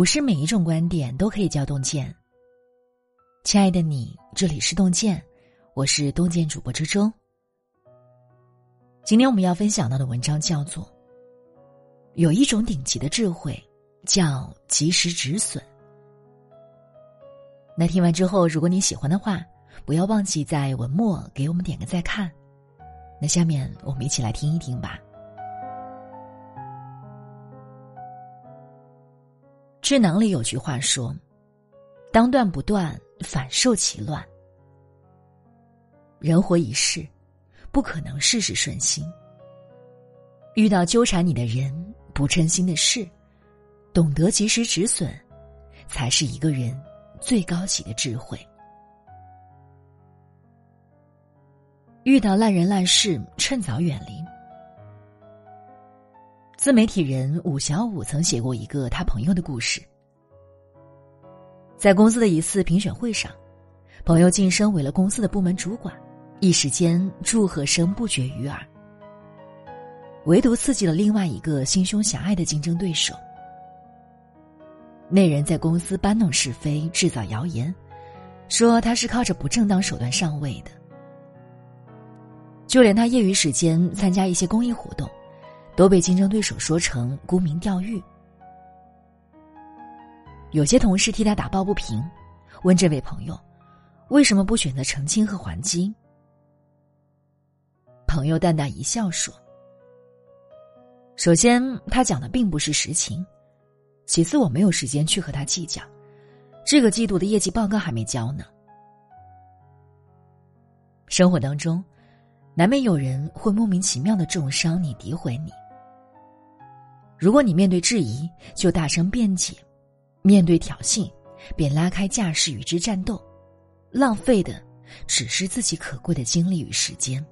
不是每一种观点都可以叫洞见。亲爱的你，这里是洞见，我是洞见主播之中。今天我们要分享到的文章叫做《有一种顶级的智慧，叫及时止损》。那听完之后，如果你喜欢的话，不要忘记在文末给我们点个再看。那下面我们一起来听一听吧。智囊里有句话说：“当断不断，反受其乱。”人活一世，不可能事事顺心。遇到纠缠你的人，不称心的事，懂得及时止损，才是一个人最高级的智慧。遇到烂人烂事，趁早远离。自媒体人武小武曾写过一个他朋友的故事。在公司的一次评选会上，朋友晋升为了公司的部门主管，一时间祝贺声不绝于耳。唯独刺激了另外一个心胸狭隘的竞争对手。那人在公司搬弄是非，制造谣言，说他是靠着不正当手段上位的。就连他业余时间参加一些公益活动。都被竞争对手说成沽名钓誉。有些同事替他打抱不平，问这位朋友，为什么不选择澄清和还击？朋友淡淡一笑说：“首先，他讲的并不是实情；其次，我没有时间去和他计较。这个季度的业绩报告还没交呢。”生活当中，难免有人会莫名其妙的重伤你、诋毁你。如果你面对质疑就大声辩解，面对挑衅便拉开架势与之战斗，浪费的只是自己可贵的精力与时间。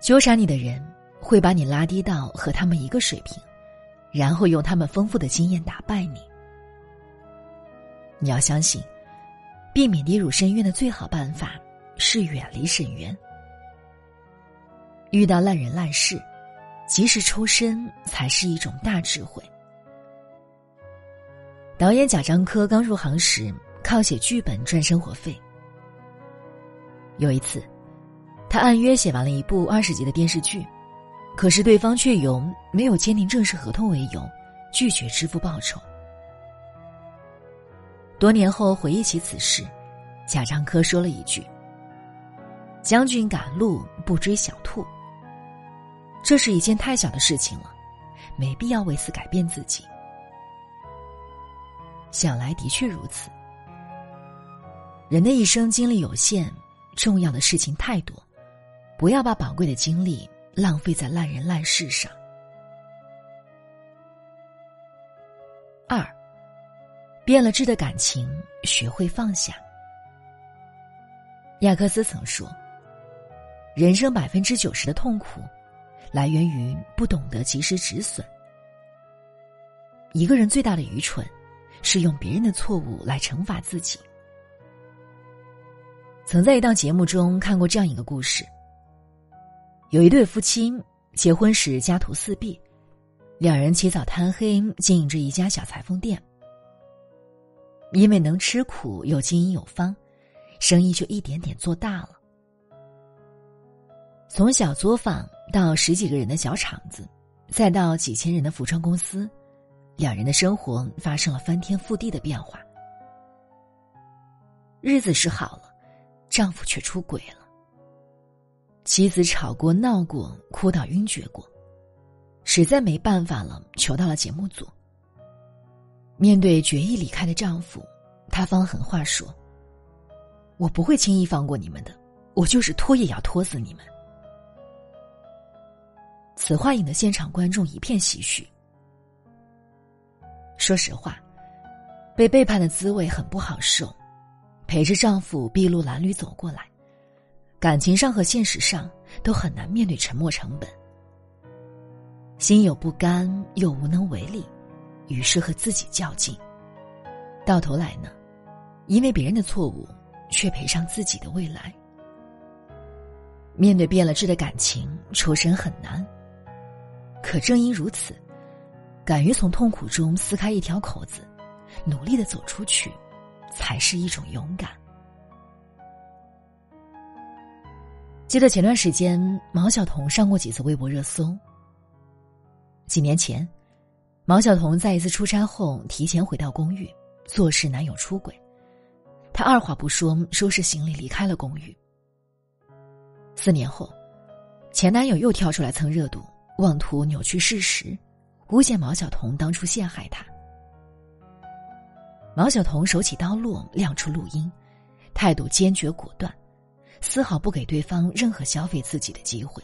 纠缠你的人会把你拉低到和他们一个水平，然后用他们丰富的经验打败你。你要相信，避免跌入深渊的最好办法是远离深渊。遇到烂人烂事。及时抽身才是一种大智慧。导演贾樟柯刚入行时，靠写剧本赚生活费。有一次，他按约写完了一部二十集的电视剧，可是对方却由没有签订正式合同为由，拒绝支付报酬。多年后回忆起此事，贾樟柯说了一句：“将军赶路不追小兔。”这是一件太小的事情了，没必要为此改变自己。想来的确如此。人的一生精力有限，重要的事情太多，不要把宝贵的精力浪费在烂人烂事上。二，变了质的感情，学会放下。亚克斯曾说：“人生百分之九十的痛苦。”来源于不懂得及时止损。一个人最大的愚蠢，是用别人的错误来惩罚自己。曾在一档节目中看过这样一个故事：有一对夫妻结婚时家徒四壁，两人起早贪黑经营着一家小裁缝店。因为能吃苦又经营有方，生意就一点点做大了。从小作坊到十几个人的小厂子，再到几千人的服装公司，两人的生活发生了翻天覆地的变化。日子是好了，丈夫却出轨了。妻子吵过、闹过、哭到晕厥过，实在没办法了，求到了节目组。面对决意离开的丈夫，她放狠话说：“我不会轻易放过你们的，我就是拖也要拖死你们。”此话引得现场观众一片唏嘘。说实话，被背叛的滋味很不好受，陪着丈夫筚路蓝缕走过来，感情上和现实上都很难面对沉没成本。心有不甘又无能为力，于是和自己较劲。到头来呢，因为别人的错误，却赔上自己的未来。面对变了质的感情，抽身很难。可正因如此，敢于从痛苦中撕开一条口子，努力的走出去，才是一种勇敢。记得前段时间毛晓彤上过几次微博热搜。几年前，毛晓彤在一次出差后提前回到公寓，坐视男友出轨，她二话不说收拾行李离开了公寓。四年后，前男友又跳出来蹭热度，妄图扭曲事实。诬陷毛晓彤当初陷害他，毛晓彤手起刀落，亮出录音，态度坚决果断，丝毫不给对方任何消费自己的机会。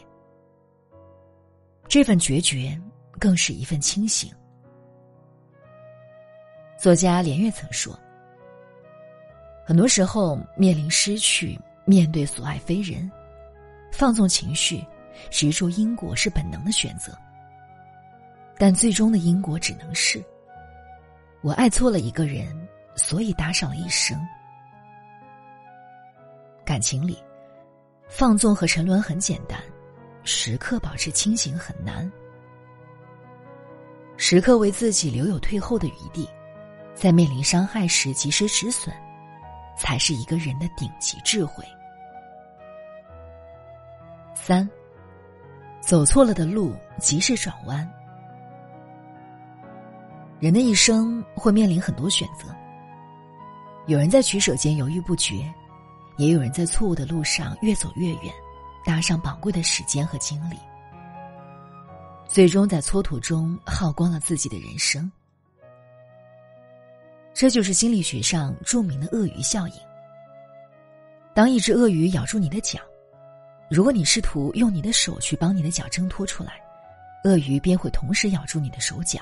这份决绝，更是一份清醒。作家连岳曾说：“很多时候，面临失去，面对所爱非人，放纵情绪，执着因果，是本能的选择。”但最终的因果只能是，我爱错了一个人，所以搭上了一生。感情里，放纵和沉沦很简单，时刻保持清醒很难。时刻为自己留有退后的余地，在面临伤害时及时止损，才是一个人的顶级智慧。三，走错了的路，及时转弯。人的一生会面临很多选择，有人在取舍间犹豫不决，也有人在错误的路上越走越远，搭上宝贵的时间和精力，最终在蹉跎中耗光了自己的人生。这就是心理学上著名的鳄鱼效应。当一只鳄鱼咬住你的脚，如果你试图用你的手去帮你的脚挣脱出来，鳄鱼便会同时咬住你的手脚。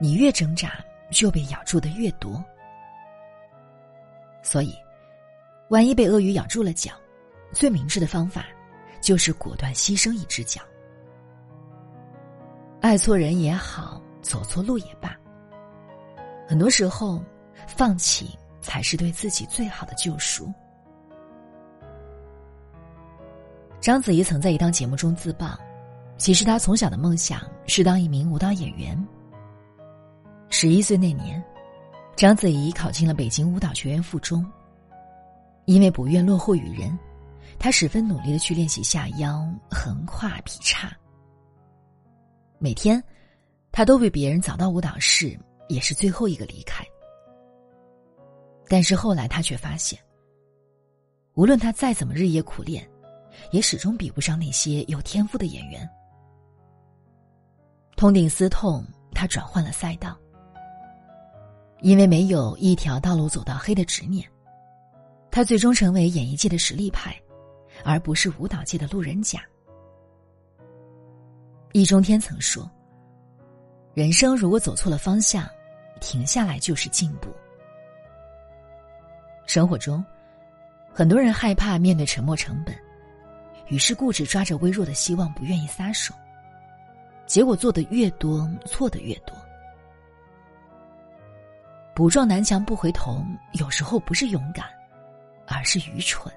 你越挣扎，就被咬住的越多。所以，万一被鳄鱼咬住了脚，最明智的方法就是果断牺牲一只脚。爱错人也好，走错路也罢，很多时候，放弃才是对自己最好的救赎。章子怡曾在一档节目中自曝，其实她从小的梦想是当一名舞蹈演员。十一岁那年，章子怡考进了北京舞蹈学院附中。因为不愿落后于人，她十分努力的去练习下腰、横跨、劈叉。每天，她都比别人早到舞蹈室，也是最后一个离开。但是后来，她却发现，无论她再怎么日夜苦练，也始终比不上那些有天赋的演员。痛定思痛，他转换了赛道。因为没有一条道路走到黑的执念，他最终成为演艺界的实力派，而不是舞蹈界的路人甲。易中天曾说：“人生如果走错了方向，停下来就是进步。”生活中，很多人害怕面对沉没成本，于是固执抓着微弱的希望，不愿意撒手，结果做的越多，错的越多。不撞南墙不回头，有时候不是勇敢，而是愚蠢。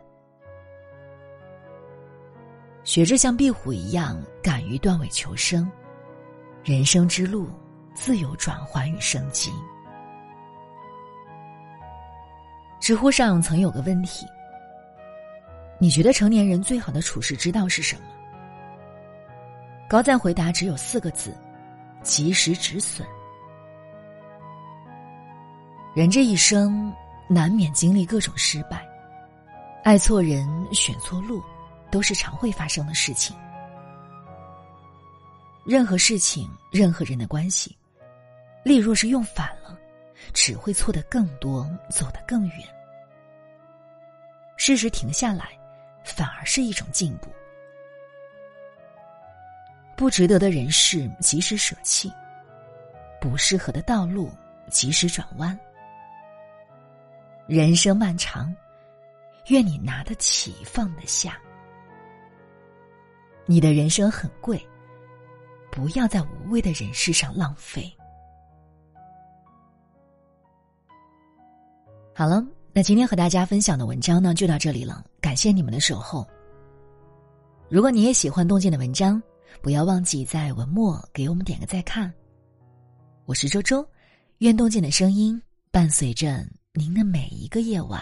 学着像壁虎一样，敢于断尾求生，人生之路自有转换与生机。知乎上曾有个问题：你觉得成年人最好的处世之道是什么？高赞回答只有四个字：及时止损。人这一生难免经历各种失败，爱错人、选错路，都是常会发生的事情。任何事情、任何人的关系，力若是用反了，只会错得更多，走得更远。适时停下来，反而是一种进步。不值得的人事，及时舍弃；不适合的道路，及时转弯。人生漫长，愿你拿得起，放得下。你的人生很贵，不要在无谓的人事上浪费。好了，那今天和大家分享的文章呢，就到这里了。感谢你们的守候。如果你也喜欢动静的文章，不要忘记在文末给我们点个再看，我是周周，愿动静的声音伴随着您的每一个夜晚。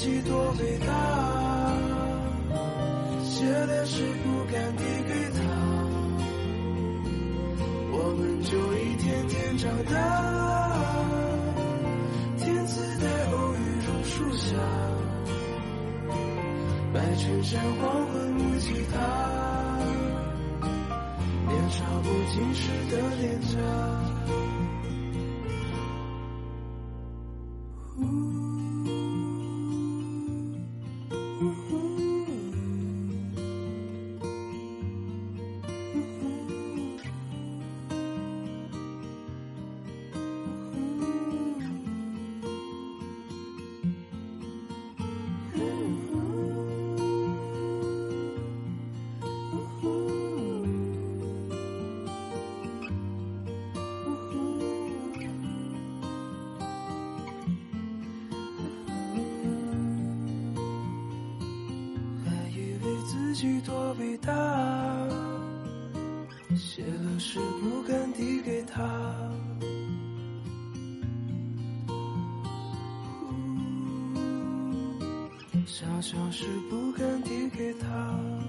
己多伟大。写的诗不敢递给他，我们就一天天长大。天赐的偶遇榕树下，白衬衫黄昏木吉他，年少不经事的脸颊。己多伟大，写了诗不敢递给他，想想是不敢递给他。